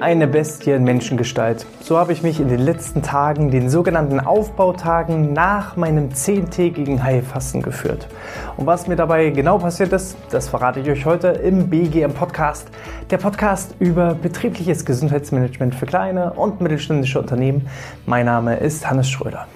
Eine Bestie in Menschengestalt. So habe ich mich in den letzten Tagen, den sogenannten Aufbautagen nach meinem zehntägigen Heilfasten geführt. Und was mir dabei genau passiert ist, das verrate ich euch heute im BGM Podcast. Der Podcast über betriebliches Gesundheitsmanagement für kleine und mittelständische Unternehmen. Mein Name ist Hannes Schröder.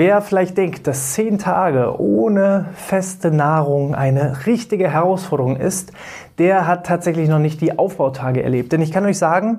Wer vielleicht denkt, dass zehn Tage ohne feste Nahrung eine richtige Herausforderung ist, der hat tatsächlich noch nicht die Aufbautage erlebt. Denn ich kann euch sagen,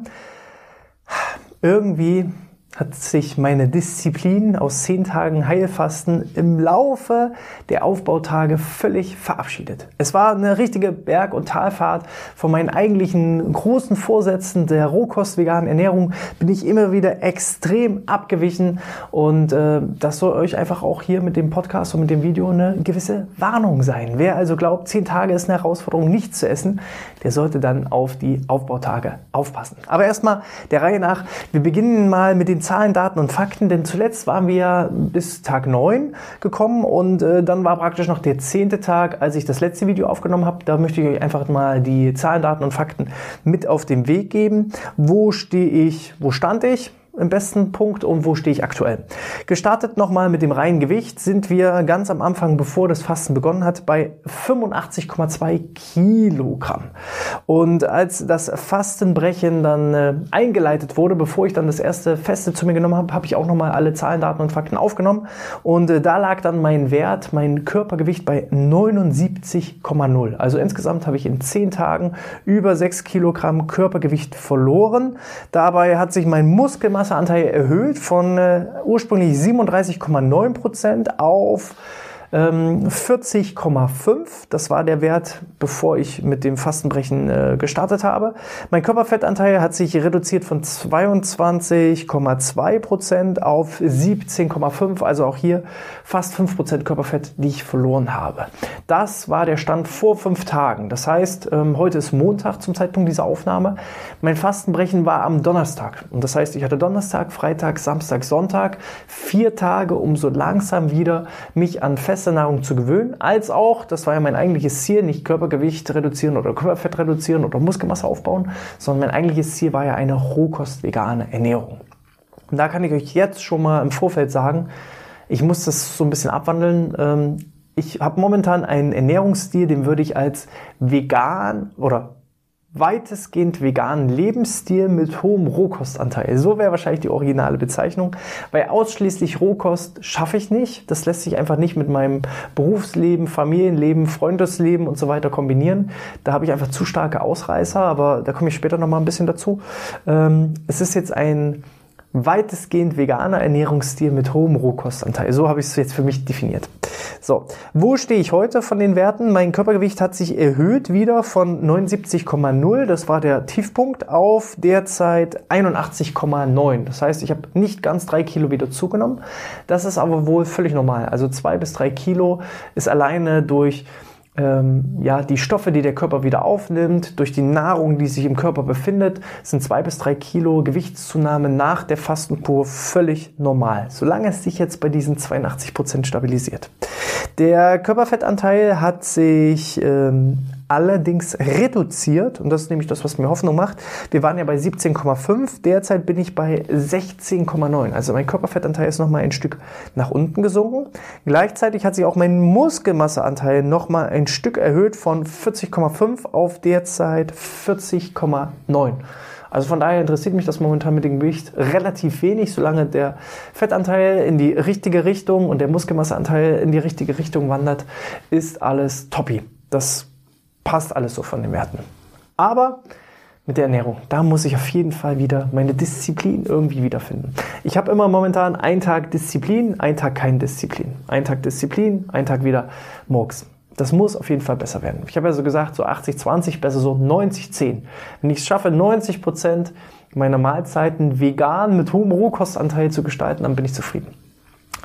irgendwie hat sich meine Disziplin aus zehn Tagen Heilfasten im Laufe der Aufbautage völlig verabschiedet. Es war eine richtige Berg- und Talfahrt. Von meinen eigentlichen großen Vorsätzen der Rohkost-veganen Ernährung bin ich immer wieder extrem abgewichen und äh, das soll euch einfach auch hier mit dem Podcast und mit dem Video eine gewisse Warnung sein. Wer also glaubt, zehn Tage ist eine Herausforderung, nichts zu essen, der sollte dann auf die Aufbautage aufpassen. Aber erstmal der Reihe nach. Wir beginnen mal mit den Zahlen, Daten und Fakten, denn zuletzt waren wir bis Tag 9 gekommen und äh, dann war praktisch noch der zehnte Tag, als ich das letzte Video aufgenommen habe. Da möchte ich euch einfach mal die Zahlen, Daten und Fakten mit auf den Weg geben. Wo stehe ich, wo stand ich? Im besten Punkt und wo stehe ich aktuell. Gestartet nochmal mit dem reinen Gewicht sind wir ganz am Anfang, bevor das Fasten begonnen hat, bei 85,2 Kilogramm. Und als das Fastenbrechen dann äh, eingeleitet wurde, bevor ich dann das erste Feste zu mir genommen habe, habe ich auch nochmal alle Zahlen, Daten und Fakten aufgenommen. Und äh, da lag dann mein Wert, mein Körpergewicht bei 79,0. Also insgesamt habe ich in 10 Tagen über 6 Kilogramm Körpergewicht verloren. Dabei hat sich mein Muskelmasse Muskelmasseanteil erhöht von äh, ursprünglich 37,9 Prozent auf 40,5. Ähm, das war der Wert, bevor ich mit dem Fastenbrechen äh, gestartet habe. Mein Körperfettanteil hat sich reduziert von 22,2 Prozent auf 17,5. Also auch hier fast 5 Prozent Körperfett, die ich verloren habe. Das war der Stand vor fünf Tagen. Das heißt, ähm, heute ist Montag zum Zeitpunkt dieser Aufnahme. Mein Fastenbrechen war am Donnerstag. Und das heißt, ich hatte Donnerstag, Freitag, Samstag, Sonntag vier Tage, um so langsam wieder mich an Fest feste Nahrung zu gewöhnen, als auch, das war ja mein eigentliches Ziel, nicht Körpergewicht reduzieren oder Körperfett reduzieren oder Muskelmasse aufbauen, sondern mein eigentliches Ziel war ja eine rohkost-vegane Ernährung. Und da kann ich euch jetzt schon mal im Vorfeld sagen, ich muss das so ein bisschen abwandeln. Ähm, ich habe momentan einen Ernährungsstil, den würde ich als vegan oder weitestgehend veganen Lebensstil mit hohem Rohkostanteil. So wäre wahrscheinlich die originale Bezeichnung. Weil ausschließlich Rohkost schaffe ich nicht. Das lässt sich einfach nicht mit meinem Berufsleben, Familienleben, Freundesleben und so weiter kombinieren. Da habe ich einfach zu starke Ausreißer, aber da komme ich später nochmal ein bisschen dazu. Ähm, es ist jetzt ein weitestgehend veganer Ernährungsstil mit hohem Rohkostanteil. So habe ich es jetzt für mich definiert. So, wo stehe ich heute von den Werten? Mein Körpergewicht hat sich erhöht wieder von 79,0, das war der Tiefpunkt, auf derzeit 81,9. Das heißt, ich habe nicht ganz drei Kilo wieder zugenommen. Das ist aber wohl völlig normal. Also zwei bis drei Kilo ist alleine durch ähm, ja, die Stoffe, die der Körper wieder aufnimmt, durch die Nahrung, die sich im Körper befindet, sind zwei bis drei Kilo Gewichtszunahme nach der Fastenkur völlig normal, solange es sich jetzt bei diesen 82 Prozent stabilisiert. Der Körperfettanteil hat sich ähm, allerdings reduziert und das ist nämlich das, was mir Hoffnung macht. Wir waren ja bei 17,5, derzeit bin ich bei 16,9. Also mein Körperfettanteil ist nochmal ein Stück nach unten gesunken. Gleichzeitig hat sich auch mein Muskelmasseanteil nochmal ein Stück erhöht von 40,5 auf derzeit 40,9. Also von daher interessiert mich das momentan mit dem Gewicht relativ wenig, solange der Fettanteil in die richtige Richtung und der Muskelmasseanteil in die richtige Richtung wandert, ist alles toppi. Das passt alles so von den Werten. Aber mit der Ernährung, da muss ich auf jeden Fall wieder meine Disziplin irgendwie wiederfinden. Ich habe immer momentan einen Tag Disziplin, einen Tag kein Disziplin. Einen Tag Disziplin, einen Tag wieder Murks. Das muss auf jeden Fall besser werden. Ich habe ja so gesagt, so 80, 20, besser so 90, 10. Wenn ich es schaffe, 90 Prozent meiner Mahlzeiten vegan mit hohem Rohkostanteil zu gestalten, dann bin ich zufrieden.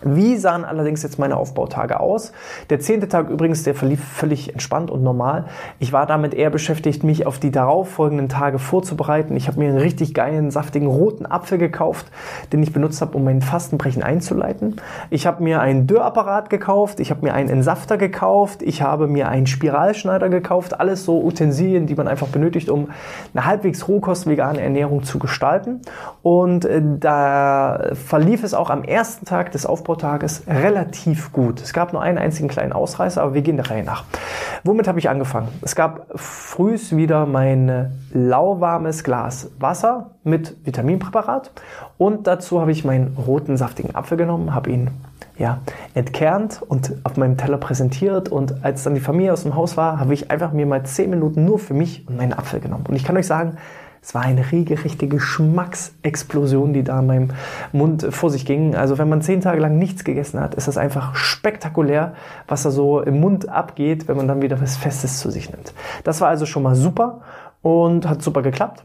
Wie sahen allerdings jetzt meine Aufbautage aus? Der zehnte Tag übrigens, der verlief völlig entspannt und normal. Ich war damit eher beschäftigt, mich auf die darauffolgenden Tage vorzubereiten. Ich habe mir einen richtig geilen, saftigen roten Apfel gekauft, den ich benutzt habe, um mein Fastenbrechen einzuleiten. Ich habe mir einen Dörrapparat gekauft, ich habe mir einen Entsafter gekauft, ich habe mir einen Spiralschneider gekauft. Alles so Utensilien, die man einfach benötigt, um eine halbwegs rohkost-vegane Ernährung zu gestalten. Und äh, da verlief es auch am ersten Tag des Aufbautages relativ gut. Es gab nur einen einzigen kleinen Ausreißer, aber wir gehen der Reihe nach. Womit habe ich angefangen? Es gab frühs wieder mein lauwarmes Glas Wasser mit Vitaminpräparat und dazu habe ich meinen roten saftigen Apfel genommen, habe ihn ja, entkernt und auf meinem Teller präsentiert. Und als dann die Familie aus dem Haus war, habe ich einfach mir mal 10 Minuten nur für mich und meinen Apfel genommen. Und ich kann euch sagen, es war eine regelrechte Geschmacksexplosion, die da in meinem Mund vor sich ging. Also wenn man zehn Tage lang nichts gegessen hat, ist das einfach spektakulär, was da so im Mund abgeht, wenn man dann wieder was Festes zu sich nimmt. Das war also schon mal super und hat super geklappt.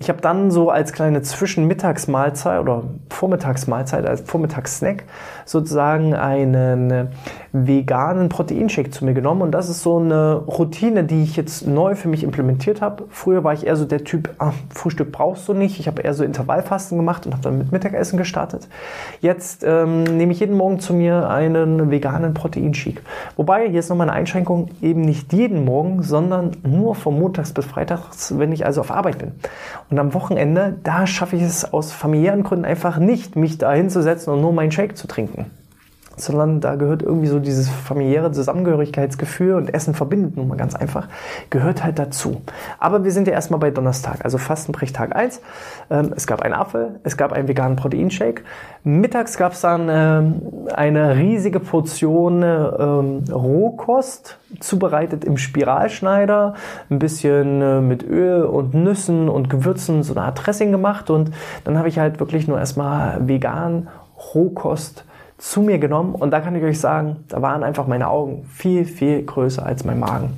Ich habe dann so als kleine Zwischenmittagsmahlzeit oder Vormittagsmahlzeit, als Vormittagssnack sozusagen einen veganen Proteinshake zu mir genommen. Und das ist so eine Routine, die ich jetzt neu für mich implementiert habe. Früher war ich eher so der Typ, ah, Frühstück brauchst du nicht. Ich habe eher so Intervallfasten gemacht und habe dann mit Mittagessen gestartet. Jetzt ähm, nehme ich jeden Morgen zu mir einen veganen Proteinshake. Wobei, hier ist nochmal eine Einschränkung, eben nicht jeden Morgen, sondern nur von Montags bis Freitags, wenn ich also auf Arbeit bin. Und am Wochenende, da schaffe ich es aus familiären Gründen einfach nicht, mich da hinzusetzen und nur meinen Shake zu trinken sondern da gehört irgendwie so dieses familiäre Zusammengehörigkeitsgefühl und Essen verbindet nun mal ganz einfach, gehört halt dazu. Aber wir sind ja erstmal bei Donnerstag, also Fastenbrechtag 1. Ähm, es gab einen Apfel, es gab einen veganen Proteinshake. Mittags gab es dann ähm, eine riesige Portion ähm, Rohkost, zubereitet im Spiralschneider, ein bisschen äh, mit Öl und Nüssen und Gewürzen so eine Art Dressing gemacht und dann habe ich halt wirklich nur erstmal vegan Rohkost zu mir genommen und da kann ich euch sagen, da waren einfach meine Augen viel, viel größer als mein Magen.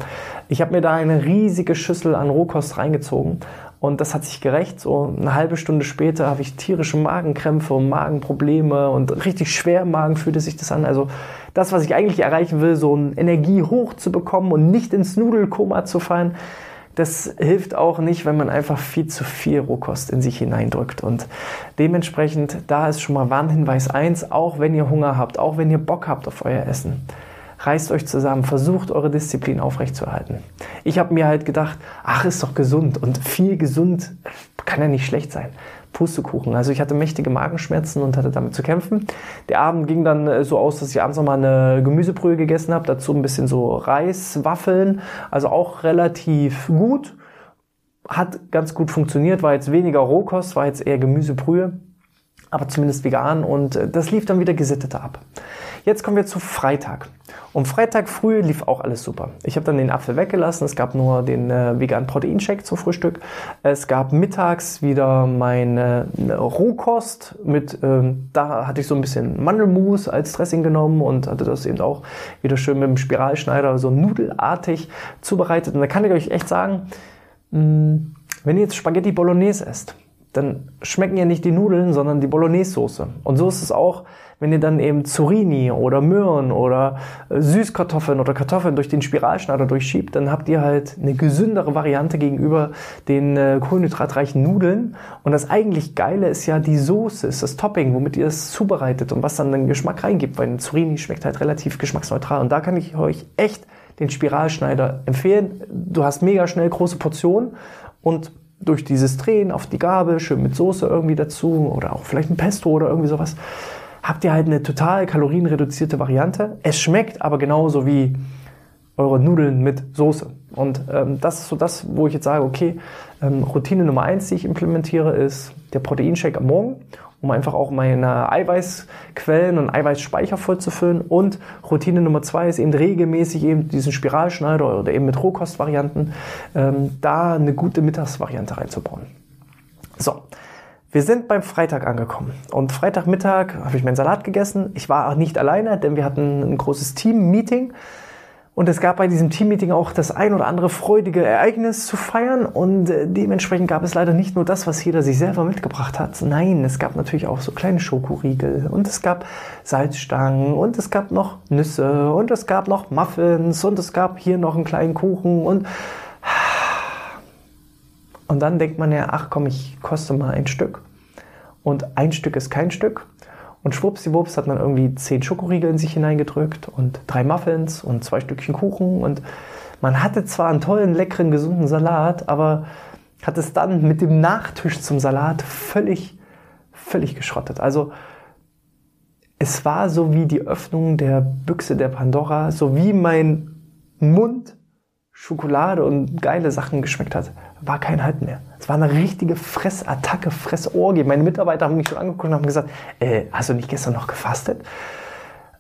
Ich habe mir da eine riesige Schüssel an Rohkost reingezogen und das hat sich gerecht. So eine halbe Stunde später habe ich tierische Magenkrämpfe und Magenprobleme und richtig schwer im Magen fühlte sich das an. Also das, was ich eigentlich erreichen will, so eine Energie hoch zu bekommen und nicht ins Nudelkoma zu fallen, das hilft auch nicht, wenn man einfach viel zu viel Rohkost in sich hineindrückt. Und dementsprechend, da ist schon mal Warnhinweis 1, auch wenn ihr Hunger habt, auch wenn ihr Bock habt auf euer Essen. Reißt euch zusammen, versucht eure Disziplin aufrechtzuerhalten. Ich habe mir halt gedacht, ach, ist doch gesund und viel gesund kann ja nicht schlecht sein. Pustekuchen. Also ich hatte mächtige Magenschmerzen und hatte damit zu kämpfen. Der Abend ging dann äh, so aus, dass ich abends nochmal eine Gemüsebrühe gegessen habe, dazu ein bisschen so Reiswaffeln, also auch relativ gut. Hat ganz gut funktioniert, war jetzt weniger Rohkost, war jetzt eher Gemüsebrühe, aber zumindest vegan und äh, das lief dann wieder gesitteter ab. Jetzt kommen wir zu Freitag. Um Freitag früh lief auch alles super. Ich habe dann den Apfel weggelassen. Es gab nur den äh, veganen Proteinshake zum Frühstück. Es gab mittags wieder meine äh, Rohkost mit, ähm, da hatte ich so ein bisschen Mandelmus als Dressing genommen und hatte das eben auch wieder schön mit dem Spiralschneider so nudelartig zubereitet. Und da kann ich euch echt sagen, mh, mm, wenn ihr jetzt Spaghetti Bolognese esst, dann schmecken ja nicht die Nudeln, sondern die Bolognese-Soße. Und so ist es auch, wenn ihr dann eben Zucchini oder Möhren oder äh, Süßkartoffeln oder Kartoffeln durch den Spiralschneider durchschiebt, dann habt ihr halt eine gesündere Variante gegenüber den äh, kohlenhydratreichen Nudeln. Und das eigentlich Geile ist ja die Soße, ist das Topping, womit ihr es zubereitet und was dann den Geschmack reingibt, weil ein Zucchini schmeckt halt relativ geschmacksneutral. Und da kann ich euch echt den Spiralschneider empfehlen. Du hast mega schnell große Portionen und durch dieses Drehen auf die Gabel, schön mit Soße irgendwie dazu oder auch vielleicht ein Pesto oder irgendwie sowas, habt ihr halt eine total kalorienreduzierte Variante. Es schmeckt aber genauso wie eure Nudeln mit Soße. Und ähm, das ist so das, wo ich jetzt sage, okay, ähm, Routine Nummer eins, die ich implementiere, ist der Proteinshake am Morgen um einfach auch meine Eiweißquellen und Eiweißspeicher vollzufüllen. Und Routine Nummer zwei ist eben regelmäßig eben diesen Spiralschneider oder eben mit Rohkostvarianten ähm, da eine gute Mittagsvariante reinzubauen. So. Wir sind beim Freitag angekommen und Freitagmittag habe ich meinen Salat gegessen. Ich war auch nicht alleine, denn wir hatten ein großes Team-Meeting Und es gab bei diesem Teammeeting auch das ein oder andere freudige Ereignis zu feiern. Und äh, dementsprechend gab es leider nicht nur das, was jeder sich selber mitgebracht hat. Nein, es gab natürlich auch so kleine Schokoriegel. Und es gab Salzstangen. Und es gab noch Nüsse. Und es gab noch Muffins. Und es gab hier noch einen kleinen Kuchen. Und, und dann denkt man ja, ach komm, ich koste mal ein Stück. Und ein Stück ist kein Stück. Und schwuppsiwupps hat man irgendwie zehn Schokoriegel in sich hineingedrückt und drei Muffins und zwei Stückchen Kuchen. Und man hatte zwar einen tollen, leckeren, gesunden Salat, aber hat es dann mit dem Nachtisch zum Salat völlig, völlig geschrottet. Also es war so wie die Öffnung der Büchse der Pandora, so wie mein Mund Schokolade und geile Sachen geschmeckt hat, war kein Halt mehr. Es war eine richtige Fressattacke, Fressorgie. Meine Mitarbeiter haben mich schon angeguckt und haben gesagt, äh, hast du nicht gestern noch gefastet?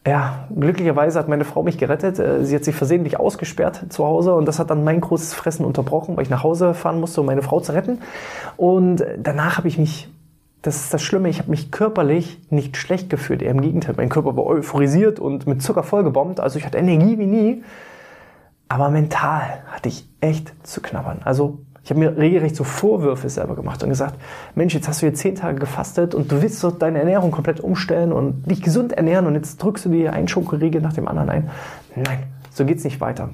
Ja, glücklicherweise hat meine Frau mich gerettet. Äh, sie hat sich versehentlich ausgesperrt zu Hause und das hat dann mein großes Fressen unterbrochen, weil ich nach Hause fahren musste, um meine Frau zu retten. Und danach habe ich mich, das ist das Schlimme, ich habe mich körperlich nicht schlecht gefühlt. Eher im Gegenteil, mein Körper war euphorisiert und mit Zucker vollgebombt. Also ich hatte Energie wie nie. Aber mental hatte ich echt zu knabbern. Also ich habe mir regelrecht so Vorwürfe selber gemacht und gesagt, Mensch, jetzt hast du hier zehn Tage gefastet und du willst so deine Ernährung komplett umstellen und dich gesund ernähren und jetzt drückst du dir einen Schokoriegel nach dem anderen ein. Nein, so geht's nicht weiter.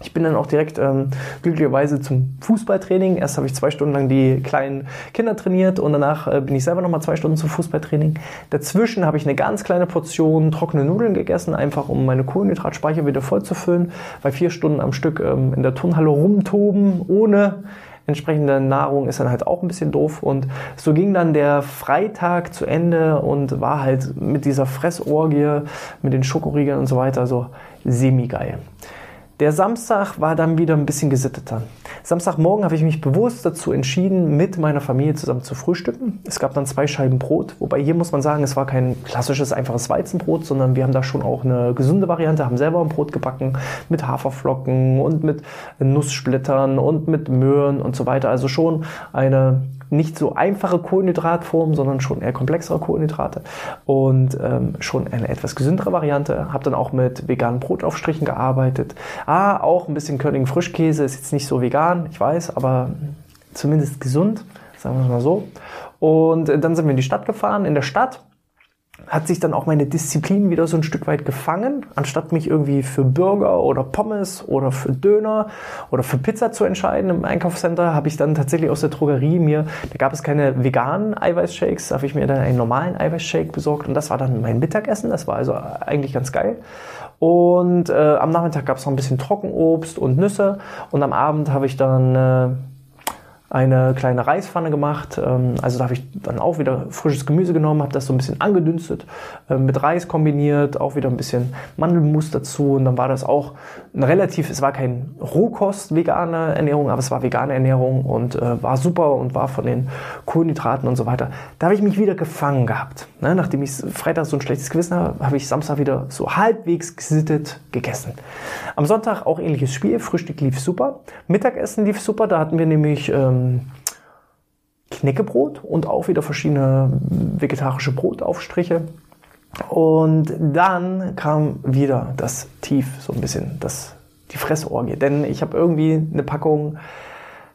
Ich bin dann auch direkt ähm, glücklicherweise zum Fußballtraining. Erst habe ich zwei Stunden lang die kleinen Kinder trainiert und danach äh, bin ich selber nochmal zwei Stunden zum Fußballtraining. Dazwischen habe ich eine ganz kleine Portion trockene Nudeln gegessen, einfach um meine Kohlenhydratspeicher wieder voll zu füllen, weil vier Stunden am Stück ähm, in der Turnhalle rumtoben ohne entsprechende Nahrung ist dann halt auch ein bisschen doof. Und so ging dann der Freitag zu Ende und war halt mit dieser Fressorgie, mit den Schokoriegeln und so weiter so semi-geil. Der Samstag war dann wieder ein bisschen gesitteter. Samstagmorgen habe ich mich bewusst dazu entschieden, mit meiner Familie zusammen zu frühstücken. Es gab dann zwei Scheiben Brot, wobei hier muss man sagen, es war kein klassisches, einfaches Weizenbrot, sondern wir haben da schon auch eine gesunde Variante, haben selber ein Brot gebacken mit Haferflocken und mit Nusssplittern und mit Möhren und so weiter. Also schon eine nicht so einfache Kohlenhydratform, sondern schon eher komplexere Kohlenhydrate und ähm, schon eine etwas gesündere Variante. Habe dann auch mit veganen Brotaufstrichen gearbeitet. Ah, auch ein bisschen Körnigen Frischkäse ist jetzt nicht so vegan, ich weiß, aber zumindest gesund, sagen wir es mal so. Und dann sind wir in die Stadt gefahren. In der Stadt hat sich dann auch meine Disziplin wieder so ein Stück weit gefangen. Anstatt mich irgendwie für Burger oder Pommes oder für Döner oder für Pizza zu entscheiden im Einkaufscenter, habe ich dann tatsächlich aus der Drogerie mir, da gab es keine veganen Eiweißshakes, habe ich mir dann einen normalen Eiweißshake besorgt und das war dann mein Mittagessen. Das war also eigentlich ganz geil. Und äh, am Nachmittag gab es noch ein bisschen Trockenobst und Nüsse und am Abend habe ich dann äh, eine kleine Reispfanne gemacht. Ähm, also da habe ich dann auch wieder frisches Gemüse genommen, habe das so ein bisschen angedünstet, ähm, mit Reis kombiniert, auch wieder ein bisschen Mandelmus dazu und dann war das auch ein relativ, es war kein Rohkost vegane Ernährung, aber es war vegane Ernährung und äh, war super und war von den Kohlenhydraten und so weiter. Da habe ich mich wieder gefangen gehabt. Ne? Nachdem ich Freitag so ein schlechtes Gewissen habe, habe ich Samstag wieder so halbwegs gesittet gegessen. Am Sonntag auch ähnliches Spiel, Frühstück lief super, Mittagessen lief super, da hatten wir nämlich ähm, Knäckebrot und auch wieder verschiedene vegetarische Brotaufstriche. Und dann kam wieder das Tief, so ein bisschen, das, die Fressorgie. Denn ich habe irgendwie eine Packung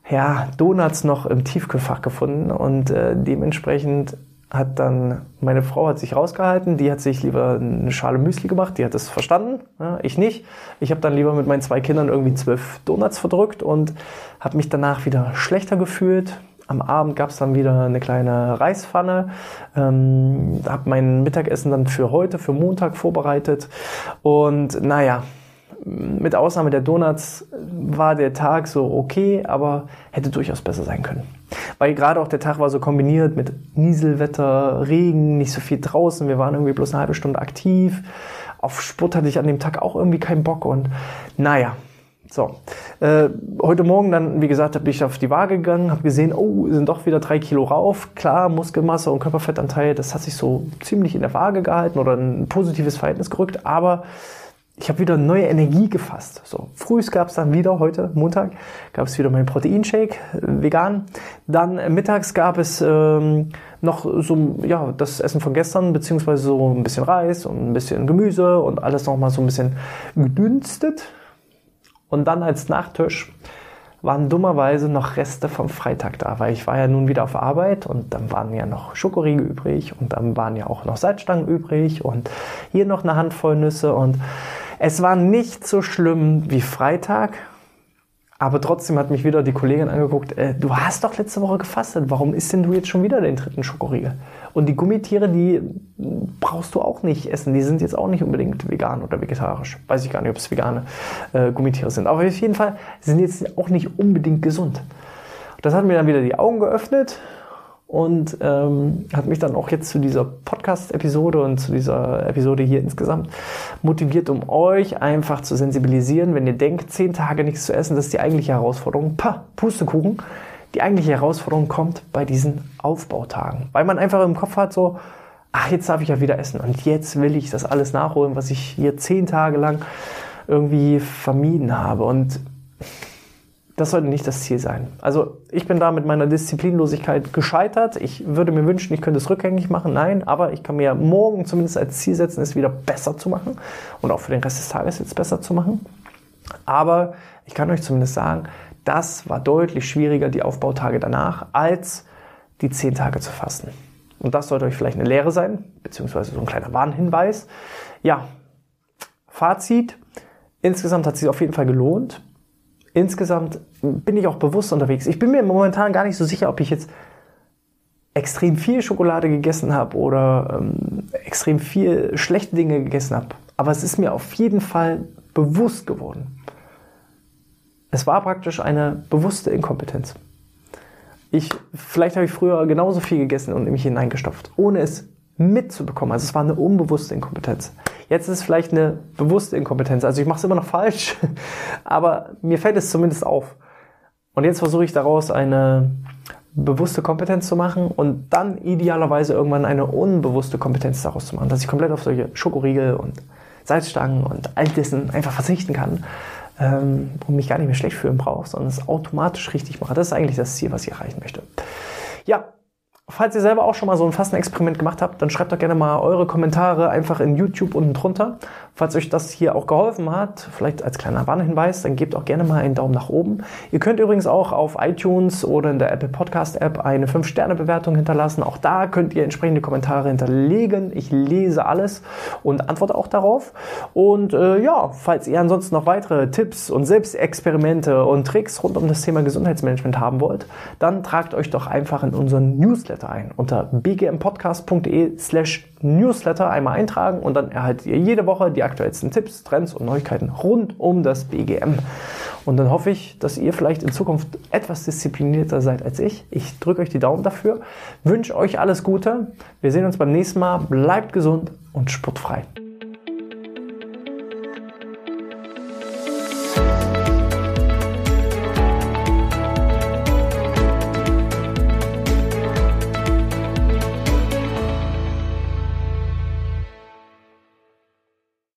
ja, Donuts noch im Tiefkühlfach gefunden und äh, dementsprechend hat dann meine Frau hat sich rausgehalten, die hat sich lieber eine Schale Müsli gemacht, die hat das verstanden, ja, ich nicht. Ich habe dann lieber mit meinen zwei Kindern irgendwie zwölf Donuts verdrückt und habe mich danach wieder schlechter gefühlt. Am Abend gab es dann wieder eine kleine Reispfanne, ähm, habe mein Mittagessen dann für heute, für Montag vorbereitet und naja, mit Ausnahme der Donuts war der Tag so okay, aber hätte durchaus besser sein können. Weil gerade auch der Tag war so kombiniert mit Nieselwetter, Regen, nicht so viel draußen. Wir waren irgendwie bloß eine halbe Stunde aktiv. Auf Sport hatte ich an dem Tag auch irgendwie keinen Bock und naja, so, äh, heute Morgen dann, wie gesagt, bin ich auf die Waage gegangen, habe gesehen, oh, sind doch wieder drei Kilo rauf. Klar, Muskelmasse und Körperfettanteil, das hat sich so ziemlich in der Waage gehalten oder ein positives Verhältnis gerückt, aber ich habe wieder neue Energie gefasst. So, frühs gab es dann wieder, heute Montag, gab es wieder meinen Proteinshake, äh, vegan. Dann mittags gab es ähm, noch so ja das Essen von gestern, beziehungsweise so ein bisschen Reis und ein bisschen Gemüse und alles nochmal so ein bisschen gedünstet. Und dann als Nachtisch waren dummerweise noch Reste vom Freitag da, weil ich war ja nun wieder auf Arbeit und dann waren ja noch Schokoriegel übrig und dann waren ja auch noch Salzstangen übrig und hier noch eine Handvoll Nüsse und es war nicht so schlimm wie Freitag, aber trotzdem hat mich wieder die Kollegin angeguckt, äh, du hast doch letzte Woche gefastet, warum isst denn du jetzt schon wieder den dritten Schokoriegel? Und die Gummitiere, die brauchst du auch nicht essen, die sind jetzt auch nicht unbedingt vegan oder vegetarisch. Weiß ich gar nicht, ob es vegane äh, Gummitiere sind. Aber auf jeden Fall sind jetzt auch nicht unbedingt gesund. Das hat mir dann wieder die Augen geöffnet und ähm, hat mich dann auch jetzt zu dieser Podcast-Episode und zu dieser Episode hier insgesamt motiviert, um euch einfach zu sensibilisieren, wenn ihr denkt, zehn Tage nichts zu essen, das ist die eigentliche Herausforderung. Pah, Pustekuchen. Die eigentliche Herausforderung kommt bei diesen Aufbautagen, weil man einfach im Kopf hat so, ach, jetzt darf ich ja wieder essen und jetzt will ich das alles nachholen, was ich hier zehn Tage lang irgendwie vermieden habe und das sollte nicht das Ziel sein. Also ich bin da mit meiner Disziplinlosigkeit gescheitert. Ich würde mir wünschen, ich könnte es rückgängig machen. Nein, aber ich kann mir morgen zumindest als Ziel setzen, es wieder besser zu machen und auch für den Rest des Tages jetzt besser zu machen. Aber ich kann euch zumindest sagen, das war deutlich schwieriger, die Aufbautage danach, als die zehn Tage zu fasten. Und das sollte euch vielleicht eine Lehre sein, beziehungsweise so ein kleiner Warnhinweis. Ja, Fazit. Insgesamt hat es sich auf jeden Fall gelohnt insgesamt bin ich auch bewusst unterwegs. Ich bin mir momentan gar nicht so sicher, ob ich jetzt extrem viel Schokolade gegessen habe oder ähm, extrem viel schlechte Dinge gegessen habe. Aber es ist mir auf jeden Fall bewusst geworden. Es war praktisch eine bewusste Inkompetenz. Ich, vielleicht habe ich früher genauso viel gegessen und in mich hineingestopft, ohne es mitzubekommen. Also es war eine unbewusste Inkompetenz. Jetzt ist es vielleicht eine bewusste Inkompetenz. Also ich mache es immer noch falsch, aber mir fällt es zumindest auf. Und jetzt versuche ich daraus eine bewusste Kompetenz zu machen und dann idealerweise irgendwann eine unbewusste Kompetenz daraus zu machen, dass ich komplett auf solche Schokoriegel und Salzstangen und all dessen einfach verzichten kann ähm, und mich gar nicht mehr schlecht fühlen brauche, sondern es automatisch richtig mache. Das ist eigentlich das Ziel, was ich erreichen möchte. Ja, Falls ihr selber auch schon mal so ein Fastenexperiment gemacht habt, dann schreibt doch gerne mal eure Kommentare einfach in YouTube unten drunter. Falls euch das hier auch geholfen hat, vielleicht als kleiner Warnhinweis, dann gebt auch gerne mal einen Daumen nach oben. Ihr könnt übrigens auch auf iTunes oder in der Apple Podcast App eine 5-Sterne-Bewertung hinterlassen. Auch da könnt ihr entsprechende Kommentare hinterlegen. Ich lese alles und antworte auch darauf. Und äh, ja, falls ihr ansonsten noch weitere Tipps und Selbstexperimente und Tricks rund um das Thema Gesundheitsmanagement haben wollt, dann tragt euch doch einfach in unseren Newsletter ein unter bgmpodcast.de slash Newsletter einmal eintragen und dann erhaltet ihr jede Woche die aktuellsten Tipps, Trends und Neuigkeiten rund um das BGM. Und dann hoffe ich, dass ihr vielleicht in Zukunft etwas disziplinierter seid als ich. Ich drücke euch die Daumen dafür, wünsche euch alles Gute. Wir sehen uns beim nächsten Mal. Bleibt gesund und sportfrei.